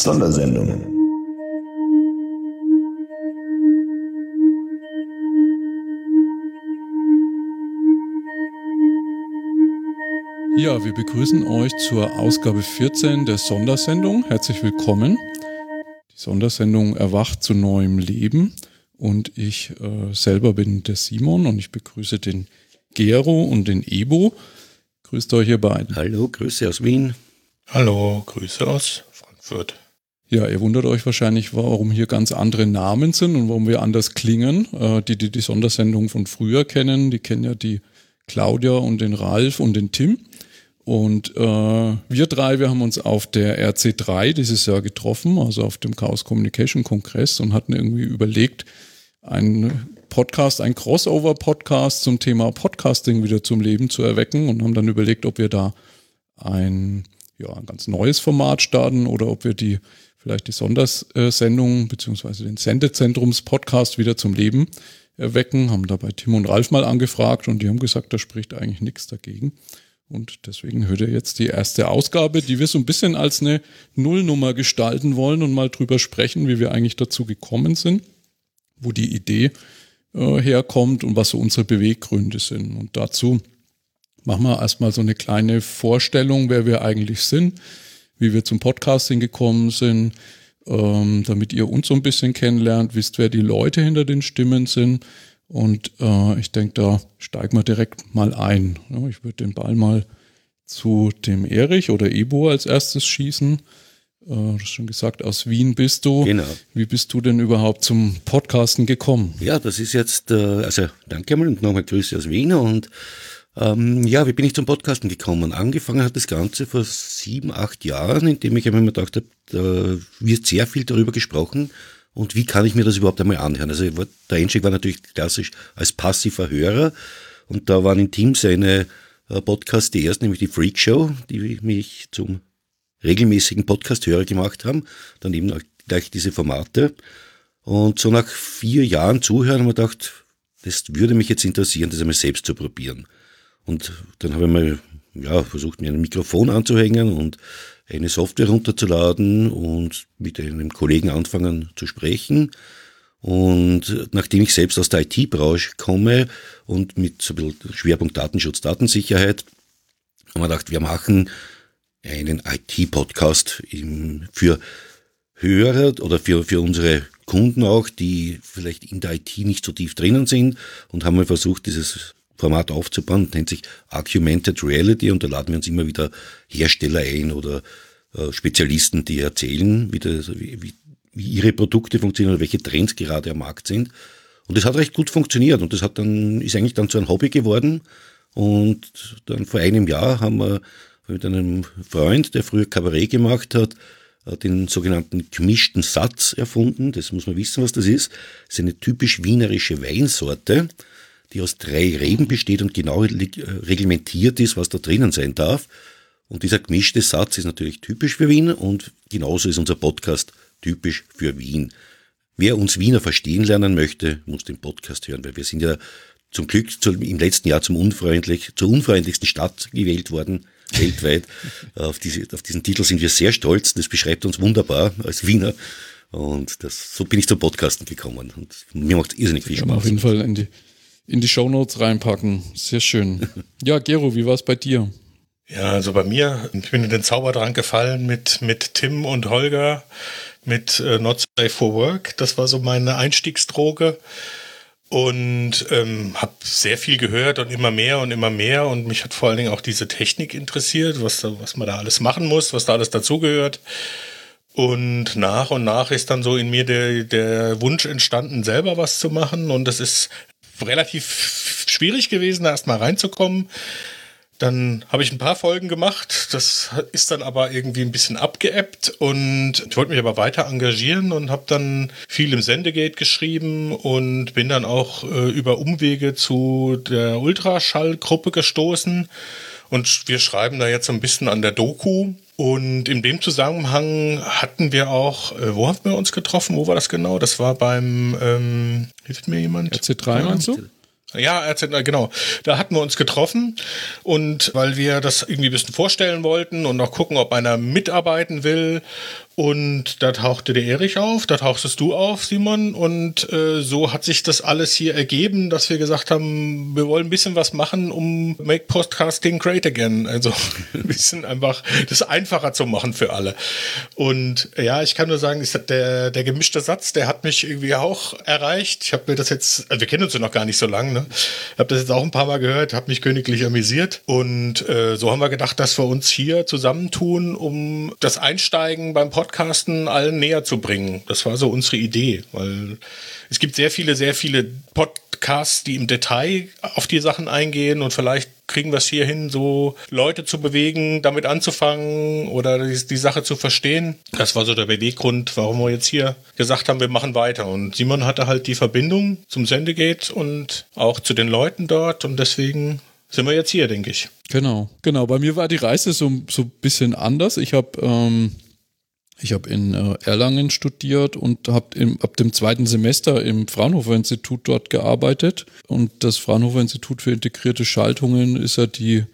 Sondersendung. Ja, wir begrüßen euch zur Ausgabe 14 der Sondersendung. Herzlich willkommen. Die Sondersendung erwacht zu neuem Leben und ich äh, selber bin der Simon und ich begrüße den Gero und den Ebo. Grüßt euch ihr beiden. Hallo, Grüße aus Wien. Hallo, Grüße aus Frankfurt. Ja, ihr wundert euch wahrscheinlich, warum hier ganz andere Namen sind und warum wir anders klingen. Äh, die, die die Sondersendung von früher kennen, die kennen ja die Claudia und den Ralf und den Tim. Und äh, wir drei, wir haben uns auf der RC3 dieses Jahr getroffen, also auf dem Chaos Communication Kongress und hatten irgendwie überlegt, einen Podcast, ein Crossover-Podcast zum Thema Podcasting wieder zum Leben zu erwecken und haben dann überlegt, ob wir da ein, ja, ein ganz neues Format starten oder ob wir die vielleicht die Sondersendung beziehungsweise den Sendezentrums-Podcast wieder zum Leben erwecken. Haben dabei Tim und Ralf mal angefragt und die haben gesagt, da spricht eigentlich nichts dagegen. Und deswegen hört ihr jetzt die erste Ausgabe, die wir so ein bisschen als eine Nullnummer gestalten wollen und mal drüber sprechen, wie wir eigentlich dazu gekommen sind, wo die Idee äh, herkommt und was so unsere Beweggründe sind. Und dazu machen wir erstmal so eine kleine Vorstellung, wer wir eigentlich sind, wie wir zum Podcasting gekommen sind, ähm, damit ihr uns so ein bisschen kennenlernt, wisst, wer die Leute hinter den Stimmen sind und äh, ich denke, da steigen wir direkt mal ein. Ja, ich würde den Ball mal zu dem Erich oder Ebo als erstes schießen. Äh, du hast schon gesagt, aus Wien bist du. Genau. Wie bist du denn überhaupt zum Podcasten gekommen? Ja, das ist jetzt, äh, also danke mal und nochmal Grüße aus Wien und ähm, ja, wie bin ich zum Podcasten gekommen? Angefangen hat das Ganze vor sieben, acht Jahren, indem ich mir gedacht habe, da wird sehr viel darüber gesprochen, und wie kann ich mir das überhaupt einmal anhören? Also der Einstieg war natürlich klassisch als passiver Hörer und da waren in Teams eine äh, Podcast die erste, nämlich die Freak Show, die mich zum regelmäßigen Podcast-Hörer gemacht haben. Dann eben gleich diese Formate. Und so nach vier Jahren Zuhören haben wir gedacht, das würde mich jetzt interessieren, das einmal selbst zu probieren. Und dann habe ich mal ja, versucht, mir ein Mikrofon anzuhängen und eine Software runterzuladen und mit einem Kollegen anfangen zu sprechen. Und nachdem ich selbst aus der IT-Branche komme und mit so ein bisschen Schwerpunkt Datenschutz, Datensicherheit, haben wir gedacht, wir machen einen IT-Podcast für Hörer oder für, für unsere Kunden auch, die vielleicht in der IT nicht so tief drinnen sind und haben wir versucht, dieses Format aufzubauen, nennt sich Argumented Reality und da laden wir uns immer wieder Hersteller ein oder äh, Spezialisten, die erzählen, wie, das, wie, wie ihre Produkte funktionieren oder welche Trends gerade am Markt sind. Und das hat recht gut funktioniert und das hat dann, ist eigentlich dann zu einem Hobby geworden. Und dann vor einem Jahr haben wir mit einem Freund, der früher Kabarett gemacht hat, äh, den sogenannten gemischten Satz erfunden. Das muss man wissen, was das ist. Das ist eine typisch wienerische Weinsorte die aus drei Reben besteht und genau reglementiert ist, was da drinnen sein darf. Und dieser gemischte Satz ist natürlich typisch für Wien und genauso ist unser Podcast typisch für Wien. Wer uns Wiener verstehen lernen möchte, muss den Podcast hören, weil wir sind ja zum Glück im letzten Jahr zum unfreundlich, zur unfreundlichsten Stadt gewählt worden, weltweit. auf, diese, auf diesen Titel sind wir sehr stolz. Das beschreibt uns wunderbar als Wiener. Und das, so bin ich zum Podcasten gekommen. Und mir macht es irrsinnig viel Spaß. Auf jeden Fall in die in die Shownotes reinpacken. Sehr schön. Ja, Gero, wie war es bei dir? Ja, also bei mir, ich bin in den Zaubertrank gefallen mit, mit Tim und Holger, mit äh, Not Safe for Work. Das war so meine Einstiegsdroge. Und ähm, habe sehr viel gehört und immer mehr und immer mehr. Und mich hat vor allen Dingen auch diese Technik interessiert, was, da, was man da alles machen muss, was da alles dazugehört. Und nach und nach ist dann so in mir der, der Wunsch entstanden, selber was zu machen. Und das ist relativ schwierig gewesen, da erstmal reinzukommen. Dann habe ich ein paar Folgen gemacht. Das ist dann aber irgendwie ein bisschen abgeebbt und ich wollte mich aber weiter engagieren und habe dann viel im Sendegate geschrieben und bin dann auch äh, über Umwege zu der Ultraschallgruppe gestoßen. Und wir schreiben da jetzt so ein bisschen an der Doku. Und in dem Zusammenhang hatten wir auch, äh, wo haben wir uns getroffen? Wo war das genau? Das war beim, ähm, hilft mir jemand? RC3 meinst du? Ja, RZ, genau. Da hatten wir uns getroffen und weil wir das irgendwie ein bisschen vorstellen wollten und noch gucken, ob einer mitarbeiten will. Und da tauchte der Erich auf, da tauchtest du auf, Simon. Und äh, so hat sich das alles hier ergeben, dass wir gesagt haben, wir wollen ein bisschen was machen, um Make Podcasting Great Again. Also ein bisschen einfach das einfacher zu machen für alle. Und ja, ich kann nur sagen, der, der gemischte Satz, der hat mich irgendwie auch erreicht. Ich habe mir das jetzt, also wir kennen uns ja noch gar nicht so lange, ne? Ich habe das jetzt auch ein paar Mal gehört, habe mich königlich amüsiert. Und äh, so haben wir gedacht, dass wir uns hier zusammentun, um das Einsteigen beim Podcast Podcasten allen näher zu bringen. Das war so unsere Idee, weil es gibt sehr viele, sehr viele Podcasts, die im Detail auf die Sachen eingehen und vielleicht kriegen wir es hier hin, so Leute zu bewegen, damit anzufangen oder die, die, Sache zu verstehen. Das war so der Beweggrund, warum wir jetzt hier gesagt haben, wir machen weiter. Und Simon hatte halt die Verbindung zum Sendegate und auch zu den Leuten dort und deswegen sind wir jetzt hier, denke ich. Genau, genau. Bei mir war die Reise so, so ein bisschen anders. Ich habe ähm, ich habe in äh, Erlangen studiert und habe ab dem zweiten Semester im Fraunhofer Institut dort gearbeitet. Und das Fraunhofer Institut für integrierte Schaltungen ist ja die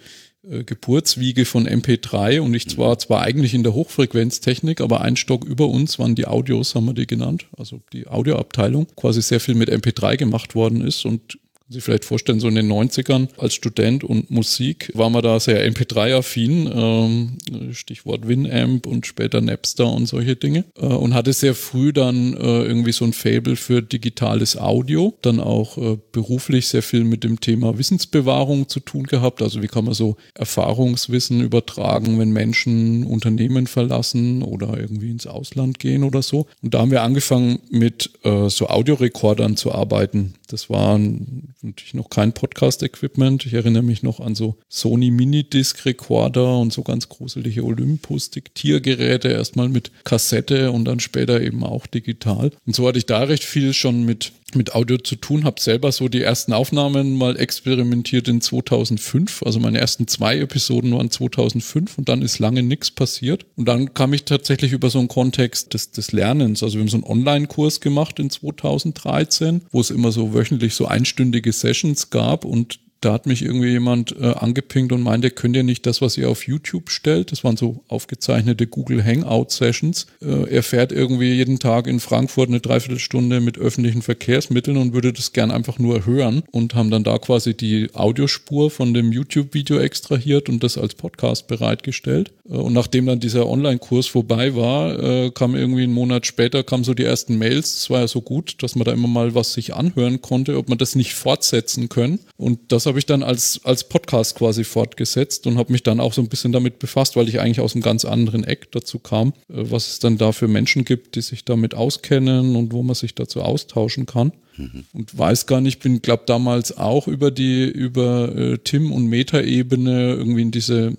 äh, Geburtswiege von MP3 und ich war zwar eigentlich in der Hochfrequenztechnik, aber ein Stock über uns waren die Audios, haben wir die genannt, also die Audioabteilung, quasi sehr viel mit MP3 gemacht worden ist. Und sich vielleicht vorstellen, so in den 90ern als Student und Musik war man da sehr MP3-affin, ähm, Stichwort Winamp und später Napster und solche Dinge äh, und hatte sehr früh dann äh, irgendwie so ein Fable für digitales Audio, dann auch äh, beruflich sehr viel mit dem Thema Wissensbewahrung zu tun gehabt, also wie kann man so Erfahrungswissen übertragen, wenn Menschen Unternehmen verlassen oder irgendwie ins Ausland gehen oder so und da haben wir angefangen mit so Audiorekordern zu arbeiten. Das waren natürlich noch kein Podcast-Equipment. Ich erinnere mich noch an so Sony Minidisc-Recorder und so ganz gruselige Olympus-Diktiergeräte, erstmal mit Kassette und dann später eben auch digital. Und so hatte ich da recht viel schon mit mit Audio zu tun, habe selber so die ersten Aufnahmen mal experimentiert in 2005. Also meine ersten zwei Episoden waren 2005 und dann ist lange nichts passiert. Und dann kam ich tatsächlich über so einen Kontext des, des Lernens. Also wir haben so einen Online-Kurs gemacht in 2013, wo es immer so wöchentlich so einstündige Sessions gab und da hat mich irgendwie jemand äh, angepinkt und meinte, könnt ihr nicht das, was ihr auf YouTube stellt, das waren so aufgezeichnete Google Hangout Sessions, äh, er fährt irgendwie jeden Tag in Frankfurt eine Dreiviertelstunde mit öffentlichen Verkehrsmitteln und würde das gern einfach nur hören und haben dann da quasi die Audiospur von dem YouTube-Video extrahiert und das als Podcast bereitgestellt. Äh, und nachdem dann dieser Online-Kurs vorbei war, äh, kam irgendwie einen Monat später, kamen so die ersten Mails. Es war ja so gut, dass man da immer mal was sich anhören konnte, ob man das nicht fortsetzen können. Und das habe ich dann als, als Podcast quasi fortgesetzt und habe mich dann auch so ein bisschen damit befasst, weil ich eigentlich aus einem ganz anderen Eck dazu kam, äh, was es dann da für Menschen gibt, die sich damit auskennen und wo man sich dazu austauschen kann. Mhm. Und weiß gar nicht, bin, glaube damals auch über die, über äh, Tim und Meta-Ebene irgendwie in diese äh,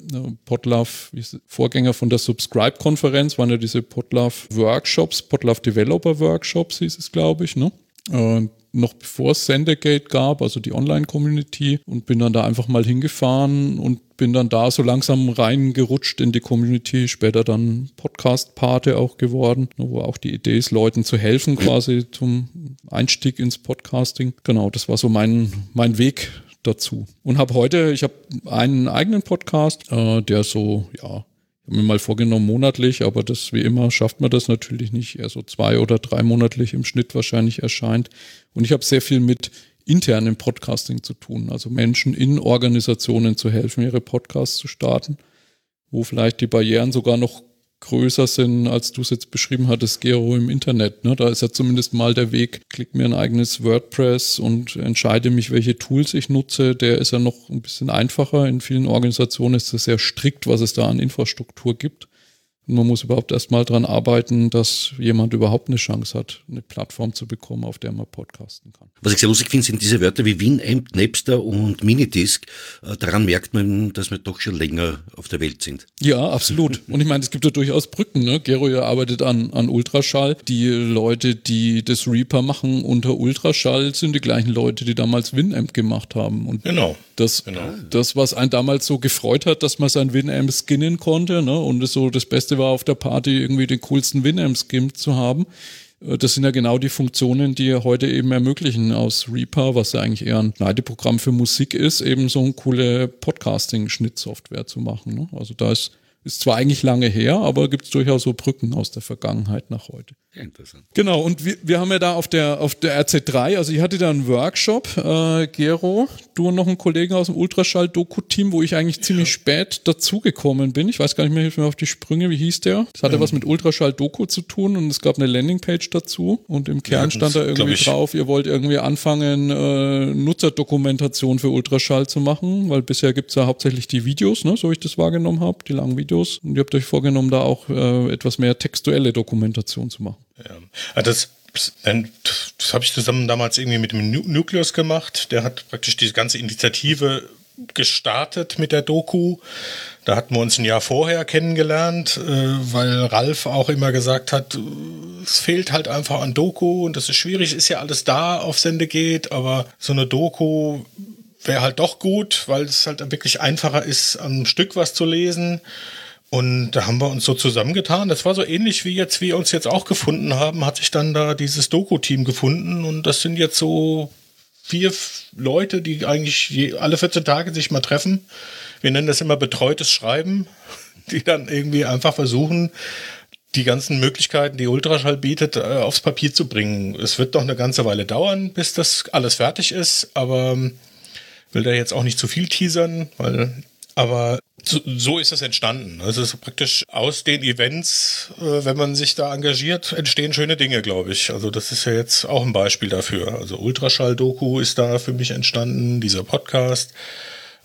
Podlove, Vorgänger von der Subscribe-Konferenz, waren ja diese Podlove-Workshops, Podlove Developer-Workshops hieß es, glaube ich, ne? Und noch bevor es Sendegate gab, also die Online-Community, und bin dann da einfach mal hingefahren und bin dann da so langsam reingerutscht in die Community, später dann Podcast-Pate auch geworden, wo auch die Idee ist, Leuten zu helfen quasi zum Einstieg ins Podcasting. Genau, das war so mein, mein Weg dazu. Und habe heute, ich habe einen eigenen Podcast, äh, der so, ja, ich habe mir mal vorgenommen monatlich, aber das wie immer schafft man das natürlich nicht. Eher so zwei oder drei monatlich im Schnitt wahrscheinlich erscheint. Und ich habe sehr viel mit internem Podcasting zu tun, also Menschen in Organisationen zu helfen, ihre Podcasts zu starten, wo vielleicht die Barrieren sogar noch größer sind, als du es jetzt beschrieben hattest, Gero im Internet. Ne? Da ist ja zumindest mal der Weg, klick mir ein eigenes WordPress und entscheide mich, welche Tools ich nutze. Der ist ja noch ein bisschen einfacher. In vielen Organisationen ist es sehr strikt, was es da an Infrastruktur gibt. Und man muss überhaupt erstmal dran arbeiten, dass jemand überhaupt eine Chance hat, eine Plattform zu bekommen, auf der man podcasten kann. Was ich sehr lustig finde, sind diese Wörter wie Winamp, Napster und Minidisc. Äh, daran merkt man, dass wir doch schon länger auf der Welt sind. Ja, absolut. Und ich meine, es gibt ja durchaus Brücken. Ne? Gero ja arbeitet an, an Ultraschall. Die Leute, die das Reaper machen unter Ultraschall, sind die gleichen Leute, die damals Winamp gemacht haben. Und genau. Das, genau. das, was einen damals so gefreut hat, dass man sein Winamp skinnen konnte, ne? und es so das Beste war auf der Party irgendwie den coolsten Winamp-Skim zu haben. Äh, das sind ja genau die Funktionen, die heute eben ermöglichen aus Reaper, was ja eigentlich eher ein Schneideprogramm für Musik ist, eben so eine coole Podcasting-Schnittsoftware zu machen. Ne? Also da ist Ist zwar eigentlich lange her, aber gibt es durchaus so Brücken aus der Vergangenheit nach heute. Ja, interessant. Genau, und wir, wir haben ja da auf der, auf der RZ3, also ich hatte da einen Workshop, äh, Gero, du und noch einen Kollegen aus dem Ultraschall-Doku-Team, wo ich eigentlich ziemlich spät dazugekommen bin. Ich weiß gar nicht mehr, hilf mir auf die Sprünge, wie hieß der? Das hatte Ähm. was mit Ultraschall-Doku zu tun und es gab eine Landingpage dazu und im Kern Ja, stand da irgendwie drauf, ihr wollt irgendwie anfangen, äh, Nutzerdokumentation für Ultraschall zu machen, weil bisher gibt's ja hauptsächlich die Videos, ne, so ich das wahrgenommen habe, die langen Videos. Und ihr habt euch vorgenommen, da auch äh, etwas mehr textuelle Dokumentation zu machen. Ja. Ah, Das, das habe ich zusammen damals irgendwie mit dem Nu- Nucleus gemacht. Der hat praktisch diese ganze Initiative gestartet mit der Doku. Da hatten wir uns ein Jahr vorher kennengelernt, äh, weil Ralf auch immer gesagt hat, es fehlt halt einfach an Doku und das ist schwierig, ist ja alles da auf Sende geht, aber so eine Doku wäre halt doch gut, weil es halt wirklich einfacher ist, am Stück was zu lesen. Und da haben wir uns so zusammengetan. Das war so ähnlich wie jetzt wir uns jetzt auch gefunden haben, hat sich dann da dieses Doku-Team gefunden. Und das sind jetzt so vier Leute, die eigentlich je, alle 14 Tage sich mal treffen. Wir nennen das immer betreutes Schreiben, die dann irgendwie einfach versuchen, die ganzen Möglichkeiten, die Ultraschall bietet, äh, aufs Papier zu bringen. Es wird noch eine ganze Weile dauern, bis das alles fertig ist, aber ähm, will da jetzt auch nicht zu viel teasern, weil, aber so, so ist es entstanden. Also es ist praktisch aus den Events, äh, wenn man sich da engagiert, entstehen schöne Dinge, glaube ich. Also das ist ja jetzt auch ein Beispiel dafür. Also Ultraschall-Doku ist da für mich entstanden, dieser Podcast.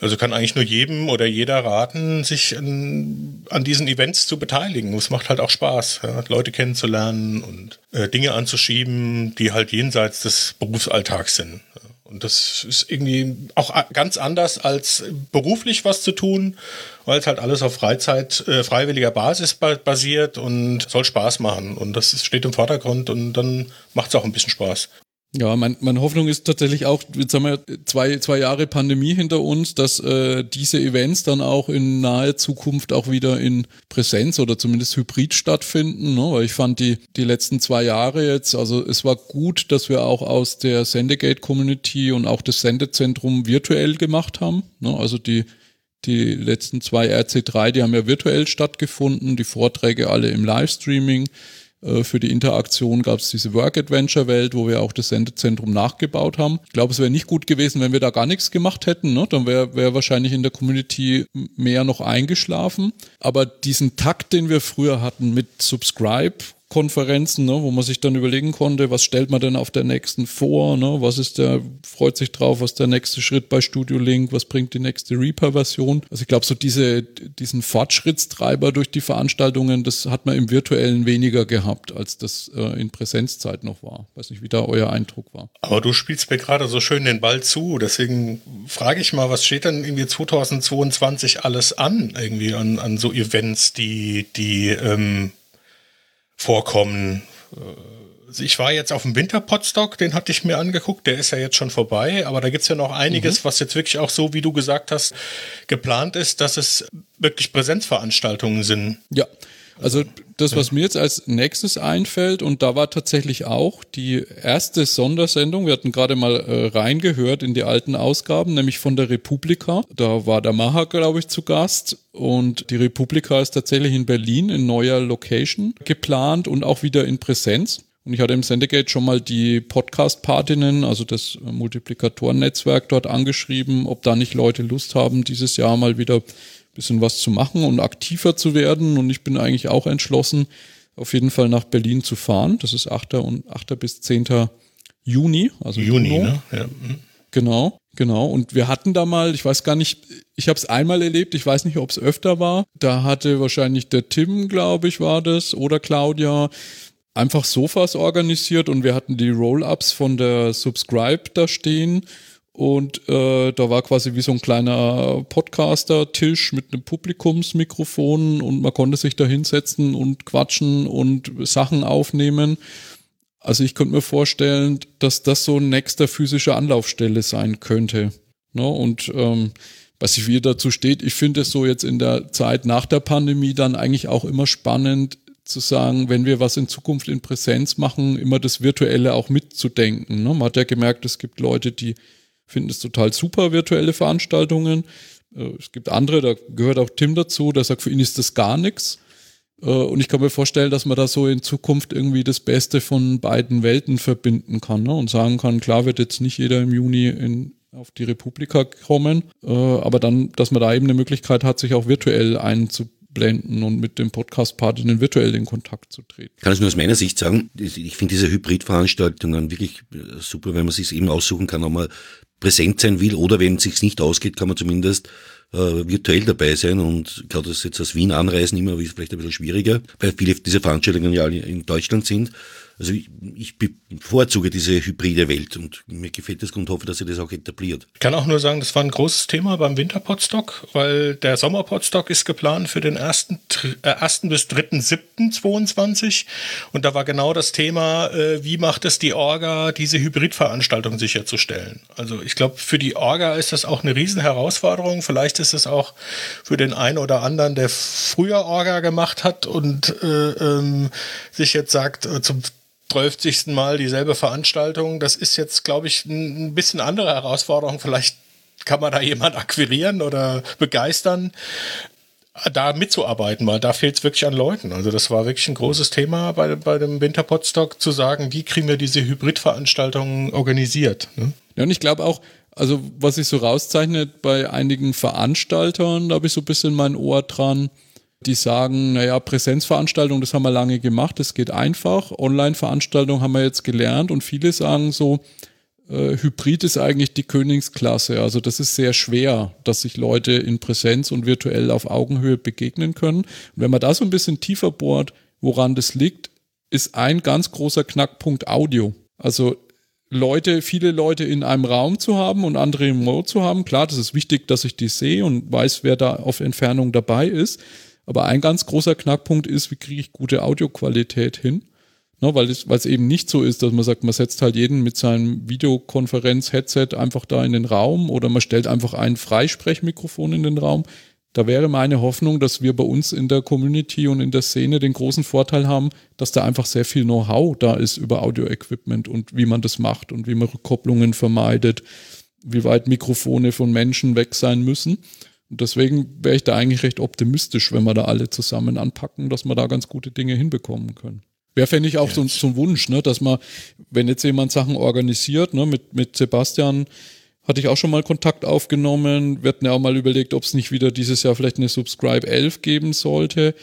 Also kann eigentlich nur jedem oder jeder raten, sich an, an diesen Events zu beteiligen. Es macht halt auch Spaß, ja, Leute kennenzulernen und äh, Dinge anzuschieben, die halt jenseits des Berufsalltags sind. Ja. Und das ist irgendwie auch ganz anders als beruflich was zu tun, weil es halt alles auf Freizeit, äh, freiwilliger Basis ba basiert und soll Spaß machen. Und das steht im Vordergrund und dann macht es auch ein bisschen Spaß. Ja, mein, meine Hoffnung ist tatsächlich auch, jetzt haben wir zwei, zwei Jahre Pandemie hinter uns, dass äh, diese Events dann auch in naher Zukunft auch wieder in Präsenz oder zumindest hybrid stattfinden. Ne? Weil ich fand die, die letzten zwei Jahre jetzt, also es war gut, dass wir auch aus der Sendegate-Community und auch das Sendezentrum virtuell gemacht haben. Ne? Also die, die letzten zwei RC3, die haben ja virtuell stattgefunden, die Vorträge alle im Livestreaming. Äh, Für die Interaktion gab es diese Work-Adventure-Welt, wo wir auch das Sendezentrum nachgebaut haben. Ich glaube, es wäre nicht gut gewesen, wenn wir da gar nichts gemacht hätten. Ne? Dann wäre wär wahrscheinlich in der Community mehr noch eingeschlafen. Aber diesen Takt, den wir früher hatten mit Subscribe, Konferenzen, ne, wo man sich dann überlegen konnte, was stellt man denn auf der nächsten vor, ne, was ist der, freut sich drauf, was der nächste Schritt bei Studio Link, was bringt die nächste Reaper-Version. Also ich glaube, so diese, diesen Fortschrittstreiber durch die Veranstaltungen, das hat man im Virtuellen weniger gehabt, als das äh, in Präsenzzeit noch war. Weiß nicht, wie da euer Eindruck war. Aber du spielst mir gerade so schön den Ball zu, deswegen frage ich mal, was steht denn irgendwie 2022 alles an, irgendwie an, an so Events, die, die ähm, vorkommen? Also ich war jetzt auf dem Winterpotstock, den hatte ich mir angeguckt, der ist ja jetzt schon vorbei, aber da gibt's ja noch einiges, was jetzt wirklich auch so, wie du gesagt hast, geplant ist, dass es wirklich Präsenzveranstaltungen sind. Ja, also das, was mir jetzt als nächstes einfällt, und da war tatsächlich auch die erste Sondersendung, wir hatten gerade mal äh, reingehört in die alten Ausgaben, nämlich von der Republika. Da war der Maha, glaube ich, zu Gast. Und die Republika ist tatsächlich in Berlin in neuer Location geplant und auch wieder in Präsenz. Und ich hatte im Sendegate schon mal die Podcast-Partinnen, also das Multiplikatoren-Netzwerk dort angeschrieben, ob da nicht Leute Lust haben, dieses Jahr mal wieder bisschen was zu machen und aktiver zu werden. Und ich bin eigentlich auch entschlossen, auf jeden Fall nach Berlin zu fahren. Das ist 8. und 8. bis 10. Juni, also Juni, Juno. ne? Ja. mhm. Genau, genau. Und wir hatten da mal, ich weiß gar nicht, ich habe es einmal erlebt, ich weiß nicht, ob es öfter war. Da hatte wahrscheinlich der Tim, glaube ich, war das, oder Claudia, einfach Sofas organisiert und wir hatten die Roll-ups von der Subscribe da stehen. Und äh, da war quasi wie so ein kleiner Podcaster-Tisch mit einem Publikumsmikrofon und man konnte sich da hinsetzen und quatschen und Sachen aufnehmen. Also ich könnte mir vorstellen, dass das so ein nächster physischer Anlaufstelle sein könnte. Ne? Und ähm, was ich wie dazu steht, ich finde es so jetzt in der Zeit nach der Pandemie dann eigentlich auch immer spannend zu sagen, wenn wir was in Zukunft in Präsenz machen, immer das Virtuelle auch mitzudenken. Ne? Man hat ja gemerkt, es gibt Leute, die finden es total super, virtuelle Veranstaltungen. Äh, es gibt andere, da gehört auch Tim dazu, der sagt, für ihn ist das gar nichts. Äh, und ich kann mir vorstellen, dass man da so in Zukunft irgendwie das Beste von beiden Welten verbinden kann ne? und sagen kann, klar wird jetzt nicht jeder im Juni in, auf die Republika kommen, äh, aber dann, dass man da eben eine Möglichkeit hat, sich auch virtuell einzublenden und mit dem Podcast-Partnern virtuell in Kontakt zu treten. Kann ich nur aus meiner Sicht sagen, ich finde diese Hybridveranstaltungen wirklich super, wenn man sich eben aussuchen kann, ob man präsent sein will oder wenn es sich nicht ausgeht, kann man zumindest äh, virtuell dabei sein und gerade das jetzt aus Wien anreisen immer ist vielleicht ein bisschen schwieriger, weil viele dieser Veranstaltungen ja in Deutschland sind. Also ich, ich bevorzuge diese hybride Welt und mir gefällt das und hoffe, dass sie das auch etabliert. Ich kann auch nur sagen, das war ein großes Thema beim Winterpotstock, weil der Sommerpotstock ist geplant für den 1. Äh, 1. bis 3.7.22 und da war genau das Thema, äh, wie macht es die Orga, diese Hybridveranstaltung sicherzustellen. Also ich glaube, für die Orga ist das auch eine Riesenherausforderung. Vielleicht ist es auch für den einen oder anderen, der früher Orga gemacht hat und äh, ähm, sich jetzt sagt, äh, zum 12. Mal dieselbe Veranstaltung. Das ist jetzt, glaube ich, ein bisschen andere Herausforderung. Vielleicht kann man da jemand akquirieren oder begeistern, da mitzuarbeiten, weil da fehlt es wirklich an Leuten. Also das war wirklich ein großes Thema bei, bei dem Winterpotstock, zu sagen, wie kriegen wir diese Hybridveranstaltungen organisiert. Ne? Ja, und ich glaube auch, also was sich so rauszeichnet bei einigen Veranstaltern, da habe ich so ein bisschen mein Ohr dran, die sagen, naja, Präsenzveranstaltungen, das haben wir lange gemacht, das geht einfach. Online-Veranstaltungen haben wir jetzt gelernt und viele sagen so, äh, Hybrid ist eigentlich die Königsklasse. Also das ist sehr schwer, dass sich Leute in Präsenz und virtuell auf Augenhöhe begegnen können. Und wenn man da so ein bisschen tiefer bohrt, woran das liegt, ist ein ganz großer Knackpunkt Audio. Also Leute, viele Leute in einem Raum zu haben und andere im Remote zu haben. Klar, das ist wichtig, dass ich die sehe und weiß, wer da auf Entfernung dabei ist. Aber ein ganz großer Knackpunkt ist, wie kriege ich gute Audioqualität hin? Ne, weil es weil es eben nicht so ist, dass man sagt, man setzt halt jeden mit seinem Videokonferenz-Headset einfach da in den Raum oder man stellt einfach ein Freisprechmikrofon in den Raum. Da wäre meine Hoffnung, dass wir bei uns in der Community und in der Szene den großen Vorteil haben, dass da einfach sehr viel Know-how da ist über Audio-Equipment und wie man das macht und wie man Rückkopplungen vermeidet, wie weit Mikrofone von Menschen weg sein müssen. Deswegen wäre ich da eigentlich recht optimistisch, wenn wir da alle zusammen anpacken, dass wir da ganz gute Dinge hinbekommen können. Wäre, fände ich, auch so, so ein Wunsch, ne, dass man, wenn jetzt jemand Sachen organisiert, ne, mit, mit Sebastian hatte ich auch schon mal Kontakt aufgenommen. Wir hatten ja auch mal überlegt, ob es nicht wieder dieses Jahr vielleicht eine Subscribe 11 geben sollte.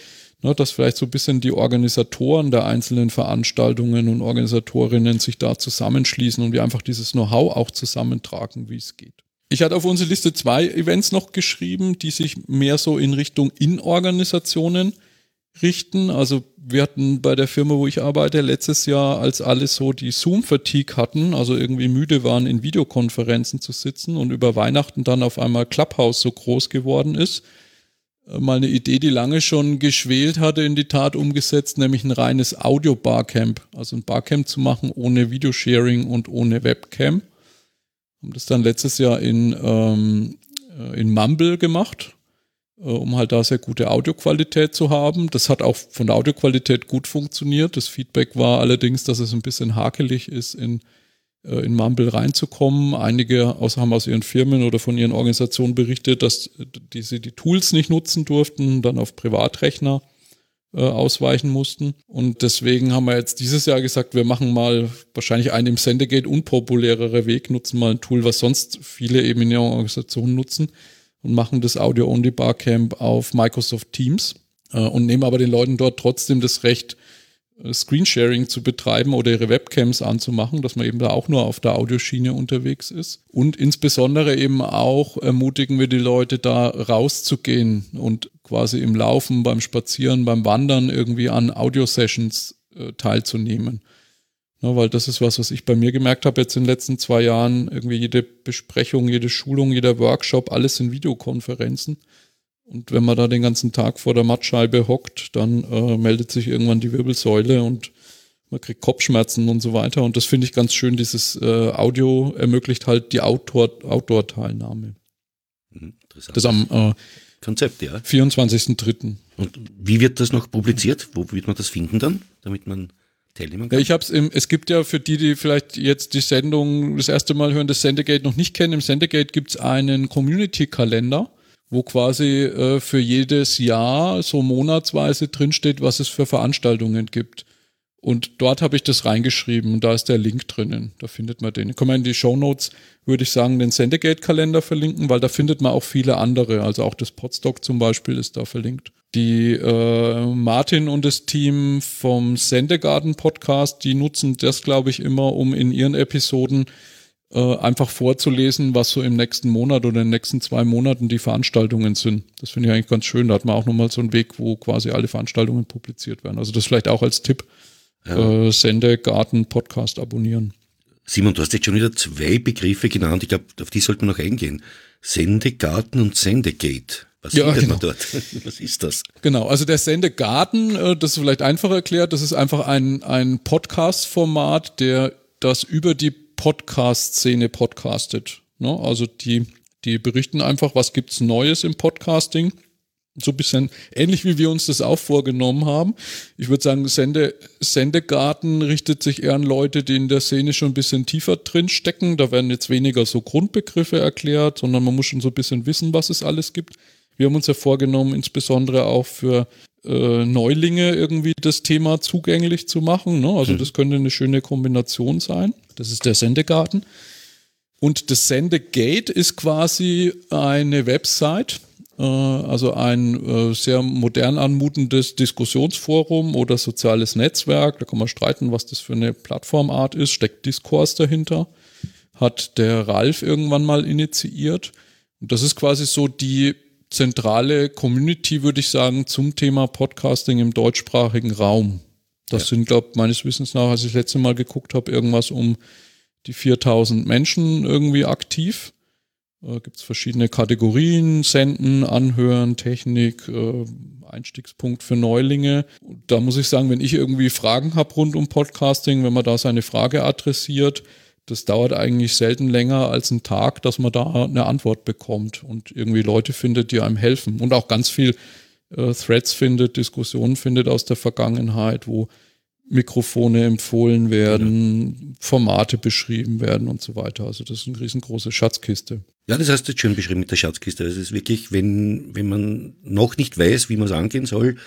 Ne, dass vielleicht so ein bisschen die Organisatoren der einzelnen Veranstaltungen und Organisatorinnen sich da zusammenschließen und wir einfach dieses Know-how auch zusammentragen, wie es geht. Ich hatte auf unsere Liste zwei Events noch geschrieben, die sich mehr so in Richtung In-Organisationen richten. Also wir hatten bei der Firma, wo ich arbeite, letztes Jahr, als alle so die Zoom-Fatigue hatten, also irgendwie müde waren, in Videokonferenzen zu sitzen und über Weihnachten dann auf einmal Clubhouse so groß geworden ist, äh, mal eine Idee, die lange schon geschwelt hatte, in die Tat umgesetzt, nämlich ein reines Audio-Barcamp. Also ein Barcamp zu machen ohne Videosharing und ohne Webcam. Haben das dann letztes Jahr in, ähm, äh, in Mumble gemacht, äh, um halt da sehr gute Audioqualität zu haben. Das hat auch von der Audioqualität gut funktioniert. Das Feedback war allerdings, dass es ein bisschen hakelig ist, in, äh, in Mumble reinzukommen. Einige aus, haben aus ihren Firmen oder von ihren Organisationen berichtet, dass die, sie die Tools nicht nutzen durften, dann auf Privatrechner äh, ausweichen mussten. Und deswegen haben wir jetzt dieses Jahr gesagt, wir machen mal wahrscheinlich einen im Sendegate unpopulärere Weg, nutzen mal ein Tool, was sonst viele eben in ihrer Organisation nutzen und machen das Audio-Only Barcamp auf Microsoft Teams äh, und nehmen aber den Leuten dort trotzdem das Recht, Screensharing zu betreiben oder ihre Webcams anzumachen, dass man eben da auch nur auf der Audioschiene unterwegs ist. Und insbesondere eben auch ermutigen wir die Leute da rauszugehen und quasi im Laufen, beim Spazieren, beim Wandern irgendwie an Audio-Sessions äh, teilzunehmen. Ja, weil das ist was, was ich bei mir gemerkt habe jetzt in den letzten zwei Jahren. Irgendwie jede Besprechung, jede Schulung, jeder Workshop, alles sind Videokonferenzen. Und wenn man da den ganzen Tag vor der Mattscheibe hockt, dann äh, meldet sich irgendwann die Wirbelsäule und man kriegt Kopfschmerzen und so weiter. Und das finde ich ganz schön. Dieses äh, Audio ermöglicht halt die Outdoor-Teilnahme. Mhm, interessant. Das am äh, Konzept, ja. 24.03. Und wie wird das noch publiziert? Wo wird man das finden dann, damit man teilnehmen kann? Ja, ich hab's im, es gibt ja für die, die vielleicht jetzt die Sendung das erste Mal hören, das Sendegate noch nicht kennen, im Sendegate gibt's einen Community-Kalender, wo quasi äh, für jedes Jahr so monatsweise drinsteht, was es für Veranstaltungen gibt. Und dort habe ich das reingeschrieben und da ist der Link drinnen. Da findet man den. Kann man in die Show Notes, würde ich sagen, den Sendegate-Kalender verlinken, weil da findet man auch viele andere. Also auch das Podstock zum Beispiel ist da verlinkt. Die äh, Martin und das Team vom Sendegarten Podcast, die nutzen das, glaube ich, immer, um in ihren Episoden äh, einfach vorzulesen, was so im nächsten Monat oder in den nächsten zwei Monaten die Veranstaltungen sind. Das finde ich eigentlich ganz schön. Da hat man auch nochmal so einen Weg, wo quasi alle Veranstaltungen publiziert werden. Also das vielleicht auch als Tipp ja. äh, Sendegarten Podcast abonnieren. Simon, du hast jetzt schon wieder zwei Begriffe genannt. Ich glaube, auf die sollten wir noch eingehen. Sendegarten und Sendegate. Was ja, findet genau. man dort? Was ist das? Genau, also der Sendegarten, äh, das ist vielleicht einfach erklärt, das ist einfach ein, ein Podcast-Format, der das über die Podcast-Szene podcastet. Ne? Also die, die berichten einfach, was gibt's Neues im Podcasting so ein bisschen ähnlich wie wir uns das auch vorgenommen haben. Ich würde sagen, Sende, Sendegarten richtet sich eher an Leute, die in der Szene schon ein bisschen tiefer drin stecken. Da werden jetzt weniger so Grundbegriffe erklärt, sondern man muss schon so ein bisschen wissen, was es alles gibt. Wir haben uns ja vorgenommen, insbesondere auch für äh, Neulinge irgendwie das Thema zugänglich zu machen. Ne? Also mhm. das könnte eine schöne Kombination sein. Das ist der Sendegarten. Und das Sendegate ist quasi eine Website, äh, also ein äh, sehr modern anmutendes Diskussionsforum oder soziales Netzwerk. Da kann man streiten, was das für eine Plattformart ist. Steckt Diskurs dahinter? Hat der Ralf irgendwann mal initiiert. Und das ist quasi so die zentrale Community, würde ich sagen, zum Thema Podcasting im deutschsprachigen Raum. Das ja. sind, glaube meines Wissens nach, als ich das letzte Mal geguckt habe, irgendwas um die 4000 Menschen irgendwie aktiv. Äh, Gibt es verschiedene Kategorien, Senden, Anhören, Technik, äh, Einstiegspunkt für Neulinge. Da muss ich sagen, wenn ich irgendwie Fragen habe rund um Podcasting, wenn man da seine Frage adressiert, das dauert eigentlich selten länger als einen Tag, dass man da eine Antwort bekommt und irgendwie Leute findet, die einem helfen. Und auch ganz viel äh, Threads findet, Diskussionen findet aus der Vergangenheit, wo Mikrofone empfohlen werden, genau. Formate beschrieben werden und so weiter. Also das ist eine riesengroße Schatzkiste. Ja, das hast du jetzt schön beschrieben mit der Schatzkiste. Also es ist wirklich, wenn, wenn man noch nicht weiß, wie man es angehen soll,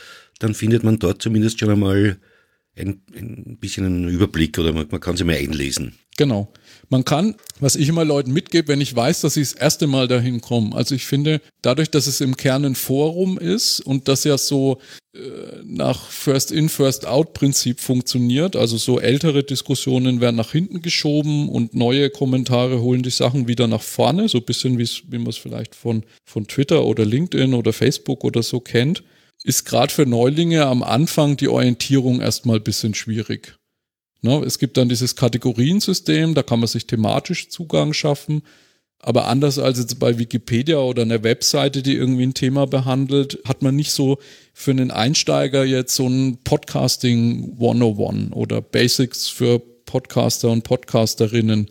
dann findet man dort zumindest schon einmal ein, ein bisschen einen Überblick oder man, man kann sie mal einlesen. Genau. Man kann, was ich immer Leuten mitgebe, wenn ich weiß, dass sie das erste Mal dahin kommen. Also ich finde, dadurch, dass es im Kern ein Forum ist und das ja so äh, nach First In, First Out Prinzip funktioniert, also so ältere Diskussionen werden nach hinten geschoben und neue Kommentare holen die Sachen wieder nach vorne, so ein bisschen wie man es vielleicht von, von Twitter oder LinkedIn oder Facebook oder so kennt ist gerade für Neulinge am Anfang die Orientierung erstmal bisschen schwierig. Ne? Es gibt dann dieses Kategoriensystem, da kann man sich thematisch Zugang schaffen. Aber anders als jetzt bei Wikipedia oder einer Webseite, die irgendwie ein Thema behandelt, hat man nicht so für einen Einsteiger jetzt so ein Podcasting 101 oder Basics für Podcaster und Podcasterinnen,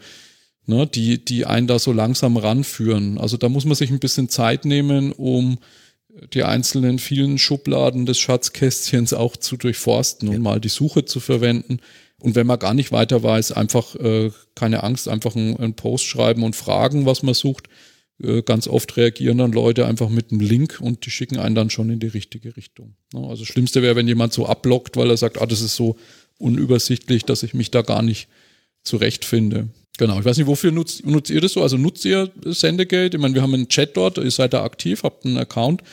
ne, die, die einen da so langsam ranführen. Also da muss man sich ein bisschen Zeit nehmen, um die einzelnen vielen Schubladen des Schatzkästchens auch zu durchforsten ja. und mal die Suche zu verwenden. Und wenn man gar nicht weiter weiß, einfach äh, keine Angst, einfach einen, Post schreiben und fragen, was man sucht. Äh, ganz oft reagieren dann Leute einfach mit einem Link und die schicken einen dann schon in die richtige Richtung. Ne? Also das Schlimmste wäre, wenn jemand so abblockt, weil er sagt, ah, das ist so unübersichtlich, dass ich mich da gar nicht zurechtfinde. Genau, ich weiß nicht, wofür nutzt, nutzt ihr das so? Also nutzt ihr Sendegate? Ich meine, wir haben einen Chat dort, ihr seid da aktiv, habt einen Account.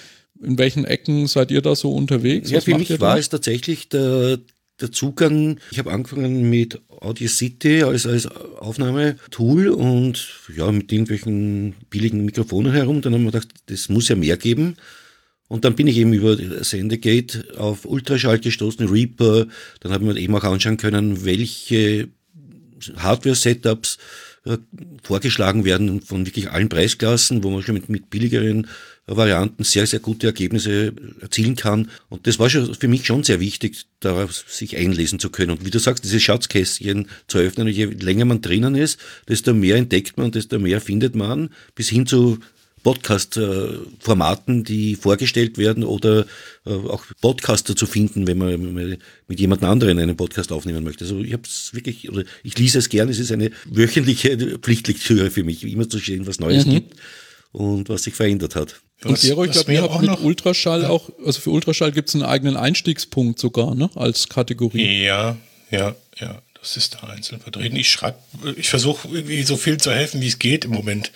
In welchen Ecken seid ihr da so unterwegs? Ja, Was für mich war es tatsächlich der, der Zugang. Ich habe angefangen mit Audacity als, als Aufnahmetool und ja, mit irgendwelchen billigen Mikrofonen herum. Dann haben wir gedacht, das muss ja mehr geben. Und dann bin ich eben über Sendegate auf Ultraschall gestoßen, Reaper. Dann haben wir eben auch anschauen können, welche Hardware-Setups äh, vorgeschlagen werden von wirklich allen Preisklassen, wo man schon mit, mit billigeren Varianten sehr, sehr gute Ergebnisse erzielen kann. Und das war schon für mich schon sehr wichtig, darauf sich einlesen zu können. Und wie du sagst, diese Schatzkästchen zu öffnen, je länger man drinnen ist, desto mehr entdeckt man, desto mehr findet man, bis hin zu Podcast-Formaten, die vorgestellt werden oder äh, auch Podcaster zu finden, wenn man mit jemand anderem einen Podcast aufnehmen möchte. Also ich habe es wirklich, oder ich lese es gern, es ist eine wöchentliche Pflichtlektüre für mich, immer zu sehen, was Neues mhm. gibt und was sich verändert hat. Und Gero, ich glaube, ihr habt mit Ultraschall ja. auch, also für Ultraschall gibt es einen eigenen Einstiegspunkt sogar, ne, als Kategorie. Ja, ja, ja, das ist da einzeln vertreten. Ich schreibe, ich versuche irgendwie so viel zu helfen, wie es geht im Moment.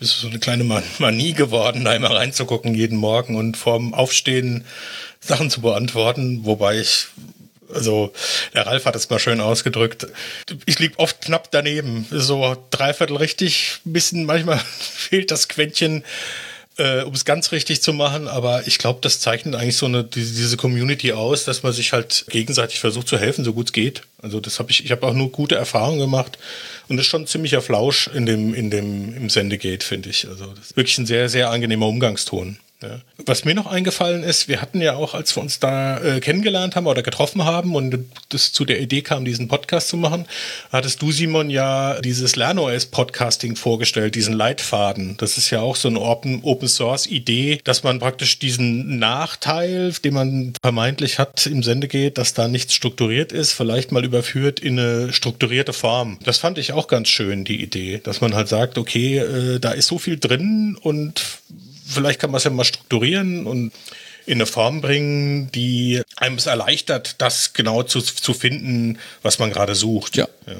Ist so eine kleine Manie geworden, da immer reinzugucken jeden Morgen und vorm Aufstehen Sachen zu beantworten, wobei ich also der Ralf hat es mal schön ausgedrückt. Ich liege oft knapp daneben, so dreiviertel richtig, bisschen manchmal fehlt das Quäntchen äh, um es ganz richtig zu machen, aber ich glaube, das zeichnet eigentlich so eine diese Community aus, dass man sich halt gegenseitig versucht zu helfen, so gut es geht. Also das habe ich, ich habe auch nur gute Erfahrungen gemacht und das ist schon ein ziemlicher Flausch in dem in dem im Sendegate, finde ich. Also das ist wirklich ein sehr sehr angenehmer Umgangston. Ja. Was mir noch eingefallen ist, wir hatten ja auch, als wir uns da äh, kennengelernt haben oder getroffen haben und das zu der Idee kam, diesen Podcast zu machen, hattest du, Simon, ja dieses LernOS-Podcasting vorgestellt, diesen Leitfaden. Das ist ja auch so eine Open-Source-Idee, dass man praktisch diesen Nachteil, den man vermeintlich hat im Sendegeht, dass da nichts strukturiert ist, vielleicht mal überführt in eine strukturierte Form. Das fand ich auch ganz schön, die Idee, dass man halt sagt, okay, äh, da ist so viel drin und vielleicht kann man es ja mal strukturieren und in eine Form bringen, die einem es erleichtert, das genau zu, zu finden, was man gerade sucht. Ja. ja.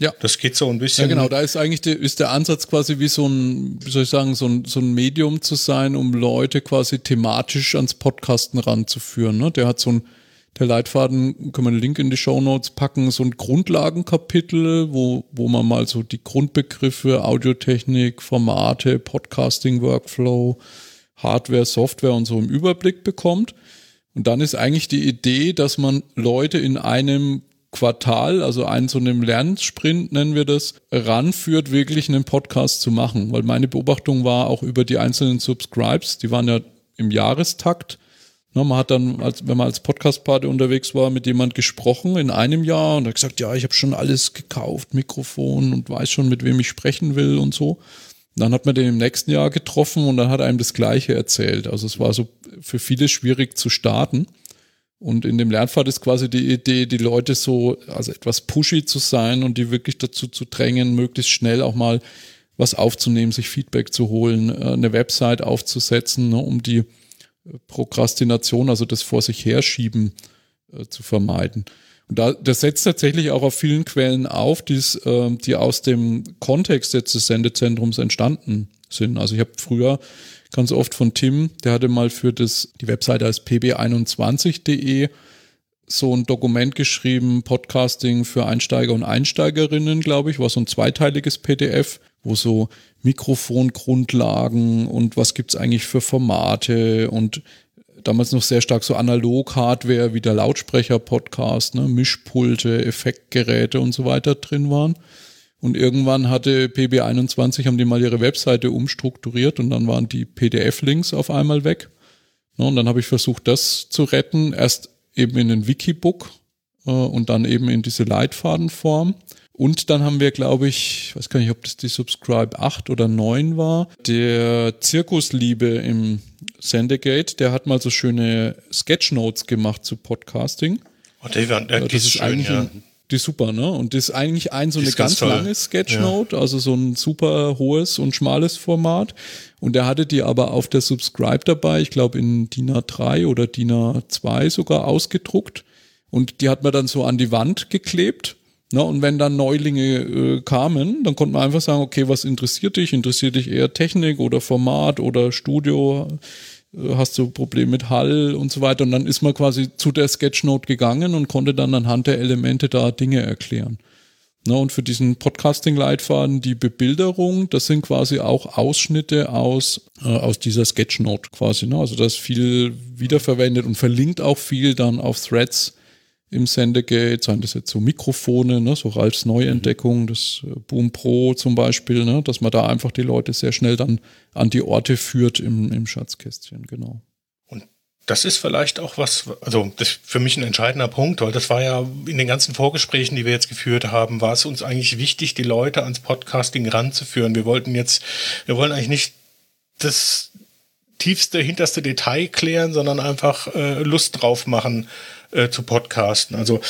Ja. Das geht so ein bisschen. Ja, genau, da ist eigentlich die, ist der Ansatz quasi wie so ein, wie soll ich sagen, so ein, so ein Medium zu sein, um Leute quasi thematisch ans Podcasten ranzuführen. Ne? Der hat so ein, der Leitfaden, können wir einen Link in die Show Notes packen, so ein Grundlagenkapitel, wo, wo man mal so die Grundbegriffe, Audiotechnik, Formate, Podcasting, Workflow, Hardware, Software und so im Überblick bekommt. Und dann ist eigentlich die Idee, dass man Leute in einem Quartal, also einen so einem Lernsprint nennen wir das, ranführt, wirklich einen Podcast zu machen. Weil meine Beobachtung war auch über die einzelnen Subscribes, die waren ja im Jahrestakt, na, man hat dann, als, wenn man als Podcast-Party unterwegs war, mit jemand gesprochen in einem Jahr und hat gesagt, ja, ich habe schon alles gekauft, Mikrofon und weiß schon, mit wem ich sprechen will und so. dann hat man den im nächsten Jahr getroffen und dann hat einem das Gleiche erzählt. Also es war so für viele schwierig zu starten. Und in dem Lernpfad ist quasi die Idee, die Leute so, also etwas pushy zu sein und die wirklich dazu zu drängen, möglichst schnell auch mal was aufzunehmen, sich Feedback zu holen, äh, eine Website aufzusetzen, ne, um die Prokrastination, also das vor sich herschieben äh, zu vermeiden. Und da, das setzt tatsächlich auch auf vielen Quellen auf, die's, äh, die aus dem Kontext jetzt des Sendezentrums entstanden sind. Also ich habe früher ganz oft von Tim, der hatte mal für das, die Webseite als pb21.de so ein Dokument geschrieben, Podcasting für Einsteiger und Einsteigerinnen, glaube ich, war so ein zweiteiliges PDF, wo so Mikrofongrundlagen und was gibt's eigentlich für Formate und damals noch sehr stark so Analog-Hardware wie der Lautsprecher-Podcast, ne, Mischpulte, Effektgeräte und so weiter drin waren. Und irgendwann hatte PB21, haben die mal ihre Webseite umstrukturiert und dann waren die PDF-Links auf einmal weg. Ne, und dann habe ich versucht, das zu retten. Erst eben in den Wikibook äh, und dann eben in diese Leitfadenform. Und dann haben wir, glaube ich, ich weiß gar nicht, ob das die Subscribe 8 oder 9 war, der Zirkusliebe im Sendegate, der hat mal so schöne Sketchnotes gemacht zu Podcasting. Oh, der, der, der das ist schön, eigentlich ja. ein, die ist super, ne? Und das ist eigentlich ein so eine ganz, ganz lange Sketchnote, ja. also so ein super hohes und schmales Format. Und er hatte die aber auf der Subscribe dabei, ich glaube in DIN A3 oder DIN A2 sogar ausgedruckt. Und die hat man dann so an die Wand geklebt Ne, und wenn dann Neulinge äh, kamen, dann konnte man einfach sagen, okay, was interessiert dich? Interessiert dich eher Technik oder Format oder Studio? Äh, hast du Probleme mit Hall und so weiter? Und dann ist man quasi zu der Sketchnote gegangen und konnte dann anhand der Elemente da Dinge erklären. Ne, und für diesen Podcasting-Leitfaden die Bebilderung, das sind quasi auch Ausschnitte aus, äh, aus dieser Sketchnote quasi. Ne? Also das ist viel wiederverwendet und verlinkt auch viel dann auf Threads im Sendegate, seien das jetzt so Mikrofone, ne, so Ralfs Neuentdeckung, das äh, Boom Pro zum Beispiel, ne, dass man da einfach die Leute sehr schnell dann an die Orte führt im, im Schatzkästchen, genau. Und das ist vielleicht auch was, also das ist für mich ein entscheidender Punkt, weil das war ja in den ganzen Vorgesprächen, die wir jetzt geführt haben, war es uns eigentlich wichtig, die Leute ans Podcasting ranzuführen. Wir wollten jetzt, wir wollen eigentlich nicht das tiefste, hinterste Detail klären, sondern einfach äh, Lust drauf machen, äh, zu podcasten. Also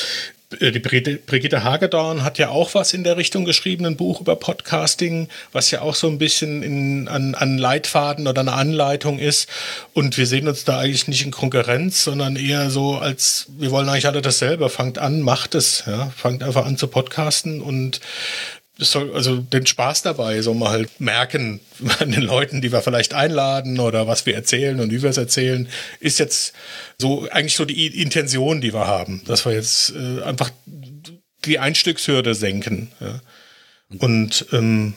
äh, die Brigitte Hagedorn hat ja auch was in der Richtung geschrieben, ein Buch über Podcasting, was ja auch so ein bisschen in, an, an Leitfaden oder eine Anleitung ist. Und wir sehen uns da eigentlich nicht in Konkurrenz, sondern eher so als, wir wollen eigentlich alle dasselbe. Fangt an, macht es, ja. Fangt einfach an zu podcasten und soll, also den Spaß dabei soll man halt merken an den Leuten, die wir vielleicht einladen oder was wir erzählen und wie wir es erzählen, ist jetzt so eigentlich so die Intention, die wir haben, dass wir jetzt äh, einfach die Einstiegshürde senken. Ja. Und ähm,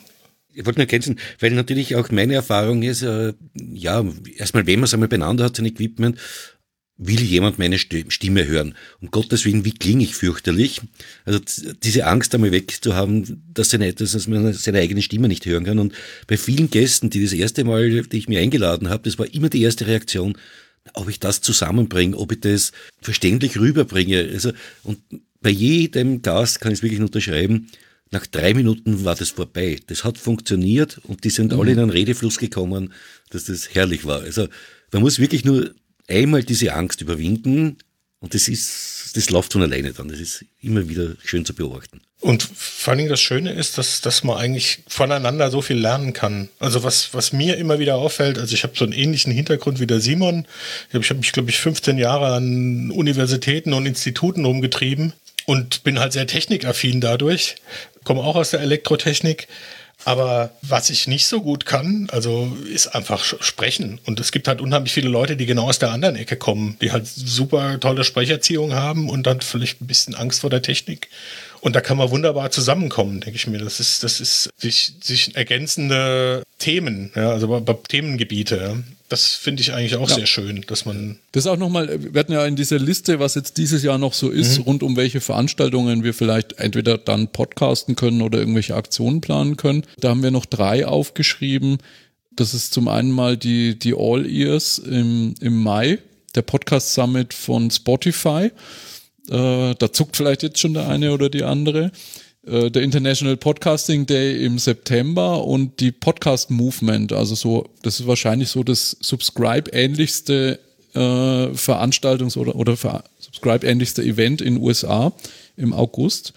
ich wollte nur ergänzen, weil natürlich auch meine Erfahrung ist, äh, ja, erstmal, wenn man es einmal beieinander hat, sein Equipment, will jemand meine Stimme hören? Um Gottes Willen, wie klinge ich fürchterlich? Also diese Angst einmal wegzuhaben, dass, seine, dass man seine eigene Stimme nicht hören kann. Und bei vielen Gästen, die das erste Mal, die ich mir eingeladen habe, das war immer die erste Reaktion, ob ich das zusammenbringe, ob ich das verständlich rüberbringe. Also, und bei jedem Gast kann ich es wirklich unterschreiben, nach drei Minuten war das vorbei. Das hat funktioniert und die sind mhm. alle in einen Redefluss gekommen, dass das herrlich war. Also man muss wirklich nur einmal diese Angst überwinden und das ist, das läuft von alleine dann. Das ist immer wieder schön zu beobachten. Und vor allem das Schöne ist, dass, dass man eigentlich voneinander so viel lernen kann. Also was, was mir immer wieder auffällt, also ich habe so einen ähnlichen Hintergrund wie der Simon. Ich habe hab mich, glaube ich, 15 Jahre an Universitäten und Instituten rumgetrieben und bin halt sehr technikaffin dadurch. Komme auch aus der Elektrotechnik. Aber was ich nicht so gut kann, also ist einfach sprechen. Und es gibt halt unheimlich viele Leute, die genau aus der anderen Ecke kommen, die halt super tolle Sprecherziehung haben und dann vielleicht ein bisschen Angst vor der Technik. Und da kann man wunderbar zusammenkommen, denke ich mir. Das ist, das ist sich, sich ergänzende Themen, ja, also Themengebiete. Das finde ich eigentlich auch ja. sehr schön, dass man. Das auch nochmal, wir hatten ja in dieser Liste, was jetzt dieses Jahr noch so ist, mhm. rund um welche Veranstaltungen wir vielleicht entweder dann podcasten können oder irgendwelche Aktionen planen können. Da haben wir noch drei aufgeschrieben. Das ist zum einen mal die, die All Ears im, im Mai, der Podcast Summit von Spotify. Äh, da zuckt vielleicht jetzt schon der eine oder die andere. Äh, der International Podcasting Day im September und die Podcast Movement. Also so, das ist wahrscheinlich so das Subscribe-ähnlichste äh, Veranstaltungs- oder, oder Subscribe-ähnlichste Event in USA im August.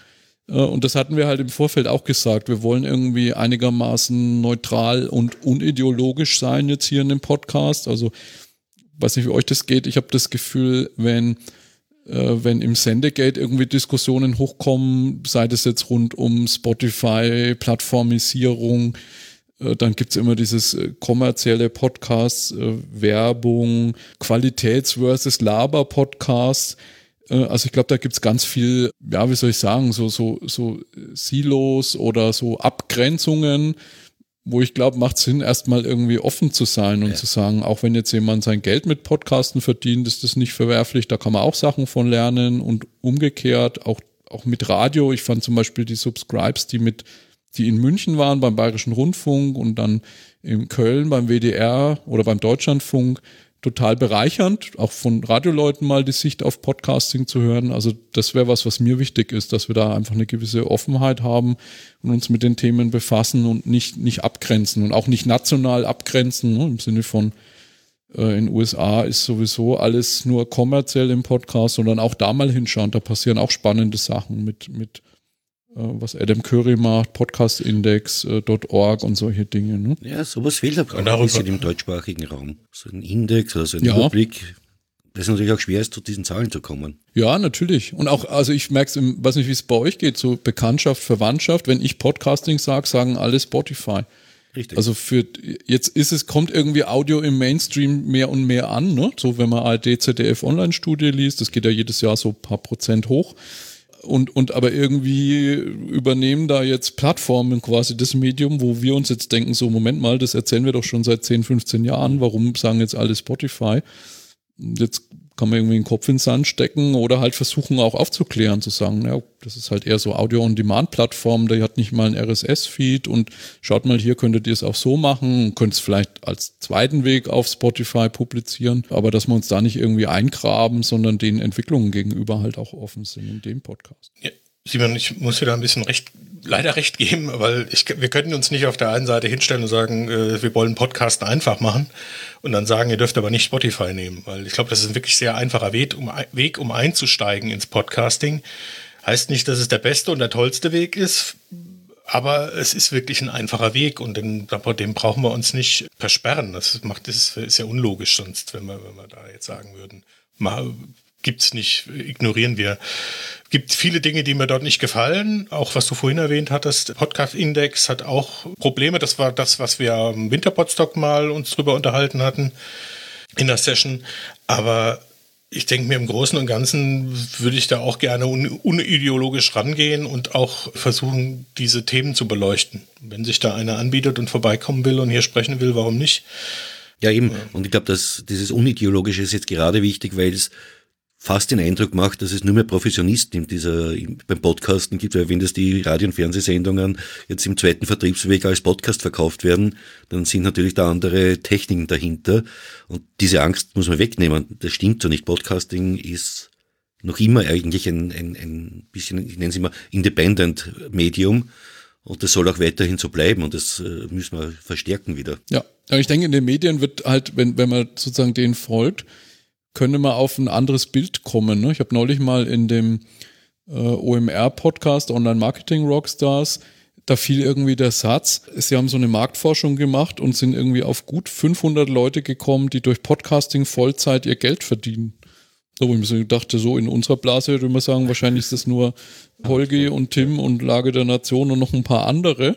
Äh, und das hatten wir halt im Vorfeld auch gesagt. Wir wollen irgendwie einigermaßen neutral und unideologisch sein jetzt hier in dem Podcast. Also, weiß nicht, wie euch das geht. Ich habe das Gefühl, wenn wenn im Sendegate irgendwie Diskussionen hochkommen, sei das jetzt rund um Spotify, Plattformisierung, äh, dann gibt's immer dieses äh, kommerzielle Podcast, äh, Werbung, Qualitäts- versus Laber-Podcast. Äh, also ich glaube, da gibt's ganz viel, ja, wie soll ich sagen, so, so, so Silos oder so Abgrenzungen wo ich glaube, macht Sinn, erstmal irgendwie offen zu sein und ja. zu sagen, auch wenn jetzt jemand sein Geld mit Podcasten verdient, ist das nicht verwerflich, da kann man auch Sachen von lernen und umgekehrt, auch, auch mit Radio. Ich fand zum Beispiel die Subscribes, die mit, die in München waren beim Bayerischen Rundfunk und dann in Köln beim WDR oder beim Deutschlandfunk, total bereichernd, auch von Radioleuten mal die Sicht auf Podcasting zu hören. Also das wäre was, was mir wichtig ist, dass wir da einfach eine gewisse Offenheit haben und uns mit den Themen befassen und nicht, nicht abgrenzen und auch nicht national abgrenzen, ne, im Sinne von äh, in USA ist sowieso alles nur kommerziell im Podcast, sondern auch da mal hinschauen. Da passieren auch spannende Sachen mit, mit was Adam Curry macht, podcastindex.org äh, und solche Dinge. Ne? Ja, sowas fehlt aber auch ein bisschen im deutschsprachigen Raum. So ein Index oder so ein ja. Überblick. Das ist natürlich auch schwer ist, zu diesen Zahlen zu kommen. Ja, natürlich. Und auch, also ich merke es, weiß nicht, wie es bei euch geht, so Bekanntschaft, Verwandtschaft. Wenn ich Podcasting sage, sagen alle Spotify. Richtig. Also für jetzt ist es, kommt irgendwie Audio im Mainstream mehr und mehr an, ne? So wenn man ARD, ZDF Online-Studie liest, das geht ja jedes Jahr so ein paar Prozent hoch und, und aber irgendwie übernehmen da jetzt Plattformen quasi das Medium, wo wir uns jetzt denken, so Moment mal, das erzählen wir doch schon seit 10, 15 Jahren, warum sagen jetzt alle Spotify? Jetzt kann man irgendwie den Kopf in den Sand stecken oder halt versuchen auch aufzuklären, zu sagen, ja, das ist halt eher so Audio-on-Demand-Plattform, der hat nicht mal ein RSS-Feed und schaut mal, hier könntet ihr es auch so machen, könnt es vielleicht als zweiten Weg auf Spotify publizieren, aber dass wir uns da nicht irgendwie eingraben, sondern den Entwicklungen gegenüber halt auch offen sind in dem Podcast. Ja. Simon, ich muss da ein bisschen recht, leider recht geben, weil ich, wir könnten uns nicht auf der einen Seite hinstellen und sagen, äh, wir wollen Podcast einfach machen und dann sagen, ihr dürft aber nicht Spotify nehmen, weil ich glaube, das ist ein wirklich sehr einfacher Weg, um, Weg, um einzusteigen ins Podcasting. Heißt nicht, dass es der beste und der tollste Weg ist, aber es ist wirklich ein einfacher Weg und den, dem brauchen wir uns nicht versperren. Das macht, das ist ja unlogisch sonst, wenn wir, wenn wir da jetzt sagen würden, mal, gibt's nicht, ignorieren wir. Gibt viele Dinge, die mir dort nicht gefallen. Auch was du vorhin erwähnt hattest, Podcast Index hat auch Probleme. Das war das, was wir am Winterpodstock mal uns drüber unterhalten hatten in der Session. Aber ich denke mir, im Großen und Ganzen würde ich da auch gerne un unideologisch rangehen und auch versuchen, diese Themen zu beleuchten. Wenn sich da einer anbietet und vorbeikommen will und hier sprechen will, warum nicht? Ja, eben. Und ich glaube, dass dieses Unideologische ist jetzt gerade wichtig, weil es fast den Eindruck macht, dass es nur mehr Professionisten in dieser, beim Podcasten gibt, weil wenn das die Radio- und Fernsehsendungen jetzt im zweiten Vertriebsweg als Podcast verkauft werden, dann sind natürlich da andere Techniken dahinter. Und diese Angst muss man wegnehmen. Das stimmt so nicht. Podcasting ist noch immer eigentlich ein, ein, ein bisschen, ich nenne es immer Independent Medium. Und das soll auch weiterhin so bleiben und das äh, müssen wir verstärken wieder. Ja, aber ich denke, in den Medien wird halt, wenn, wenn man sozusagen denen folgt, könnte man auf ein anderes Bild kommen. Ne? Ich habe neulich mal in dem äh, OMR-Podcast Online Marketing Rockstars, da fiel irgendwie der Satz, sie haben so eine Marktforschung gemacht und sind irgendwie auf gut 500 Leute gekommen, die durch Podcasting Vollzeit ihr Geld verdienen. Da wo ich mir so dachte, so in unserer Blase würde man sagen, wahrscheinlich ist das nur Holgi und Tim und Lage der Nation und noch ein paar andere.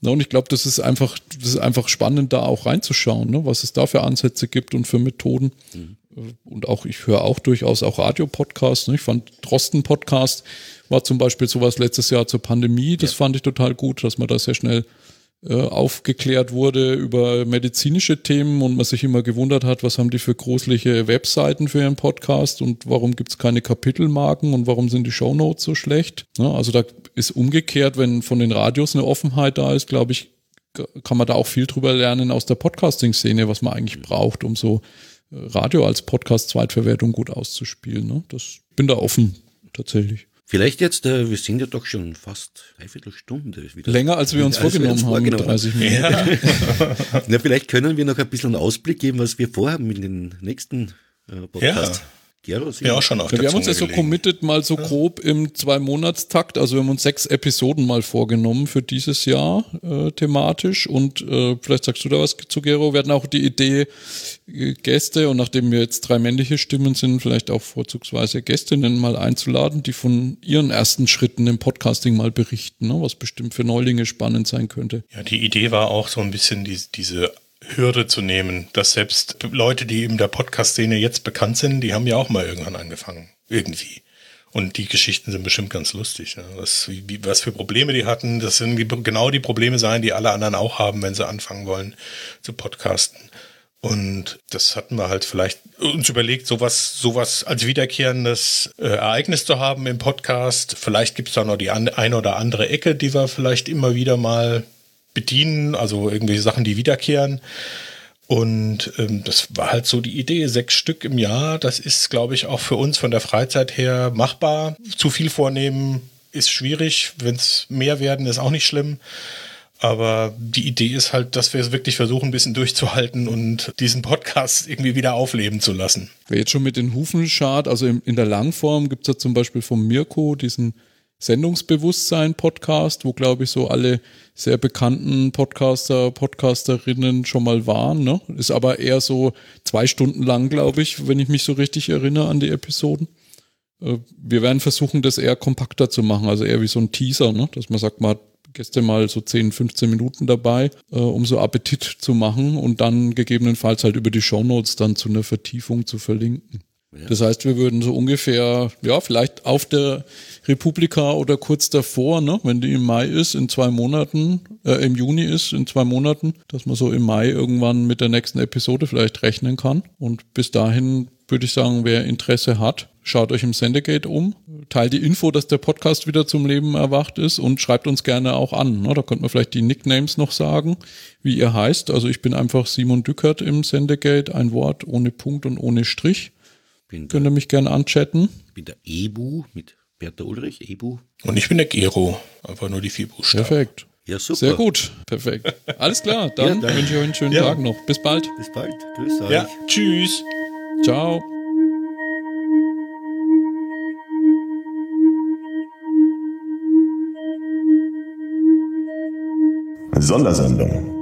Ja, und ich glaube, das ist einfach, das ist einfach spannend, da auch reinzuschauen, ne? was es da für Ansätze gibt und für Methoden. Mhm und auch, ich höre auch durchaus auch Radiopodcasts. Ne? Ich fand Drosten-Podcast war zum Beispiel sowas letztes Jahr zur Pandemie. Das ja. fand ich total gut, dass man da sehr schnell äh, aufgeklärt wurde über medizinische Themen und man sich immer gewundert hat, was haben die für gruselige Webseiten für ihren Podcast und warum gibt es keine Kapitelmarken und warum sind die Shownotes so schlecht. Ja, also da ist umgekehrt, wenn von den Radios eine Offenheit da ist, glaube ich, kann man da auch viel drüber lernen aus der Podcasting-Szene, was man eigentlich braucht, um so Radio als Podcast-Zweitverwertung gut auszuspielen. Ne? Das bin da offen, tatsächlich. Vielleicht jetzt, äh, wir sind ja doch schon fast dreiviertel Stunde. Wieder. Länger als wir uns als vorgenommen wir haben, 30 Minuten. Ja. Na, vielleicht können wir noch ein bisschen einen Ausblick geben, was wir vorhaben in den nächsten äh, Podcast. Ja. Gero, ja, auch schon auf ja, Wir haben uns ja so committed mal so grob im Zwei-Monats-Takt. Also wir haben uns sechs Episoden mal vorgenommen für dieses Jahr äh, thematisch. Und äh, vielleicht sagst du da was zu, Gero. Wir hatten auch die Idee, äh, Gäste und nachdem wir jetzt drei männliche Stimmen sind, vielleicht auch vorzugsweise Gästinnen mal einzuladen, die von ihren ersten Schritten im Podcasting mal berichten, ne? was bestimmt für Neulinge spannend sein könnte. Ja, die Idee war auch so ein bisschen die, diese Hürde zu nehmen, dass selbst Leute, die in der Podcast-Szene jetzt bekannt sind, die haben ja auch mal irgendwann angefangen. Irgendwie. Und die Geschichten sind bestimmt ganz lustig. Ja. Was, wie, was für Probleme die hatten, das sind genau die Probleme sein, die alle anderen auch haben, wenn sie anfangen wollen zu podcasten. Und das hatten wir halt vielleicht uns überlegt, sowas, sowas als wiederkehrendes äh, Ereignis zu haben im Podcast. Vielleicht gibt es da noch die an, eine oder andere Ecke, die wir vielleicht immer wieder mal bedienen, also irgendwelche Sachen, die wiederkehren. Und ähm, das war halt so die Idee, sechs Stück im Jahr, das ist, glaube ich, auch für uns von der Freizeit her machbar. Zu viel vornehmen ist schwierig, wenn es mehr werden, ist auch nicht schlimm. Aber die Idee ist halt, dass wir es wirklich versuchen, ein bisschen durchzuhalten und diesen Podcast irgendwie wieder aufleben zu lassen. Wer jetzt schon mit den Hufen schart, also in, der Langform gibt es ja zum Beispiel vom Mirko diesen Sendungsbewusstsein-Podcast, wo, glaube ich, so alle sehr bekannten Podcaster, Podcasterinnen schon mal waren. Ne? Ist aber eher so zwei Stunden lang, glaube ich, wenn ich mich so richtig erinnere an die Episoden. Äh, wir werden versuchen, das eher kompakter zu machen, also eher wie so ein Teaser, ne? dass man sagt, man hat Gäste mal so 10, 15 Minuten dabei, äh, um so Appetit zu machen und dann gegebenenfalls halt über die Shownotes dann zu einer Vertiefung zu verlinken. Das heißt, wir würden so ungefähr, ja, vielleicht auf der Republika oder kurz davor, ne, wenn die im Mai ist, in zwei Monaten, äh, im Juni ist, in zwei Monaten, dass man so im Mai irgendwann mit der nächsten Episode vielleicht rechnen kann. Und bis dahin würde ich sagen, wer Interesse hat, schaut euch im Sendegate um, teilt die Info, dass der Podcast wieder zum Leben erwacht ist und schreibt uns gerne auch an. Ne? Da könnte man vielleicht die Nicknames noch sagen, wie ihr heißt. Also ich bin einfach Simon Dückert im Sendegate, ein Wort ohne Punkt und ohne Strich bin Könnt ihr mich gerne anchatten? Ich bin der Ebu mit Bertha Ulrich, Ebu. Und ich bin der Gero, einfach nur die vier Buchstaben. Perfekt. Ja, super. Sehr gut, perfekt. Alles klar, dann, ja, wünsche ich euch einen schönen ja. Tag noch. Bis bald. Bis bald. Grüß euch. Ja. Tschüss. Ciao. Sondersendung.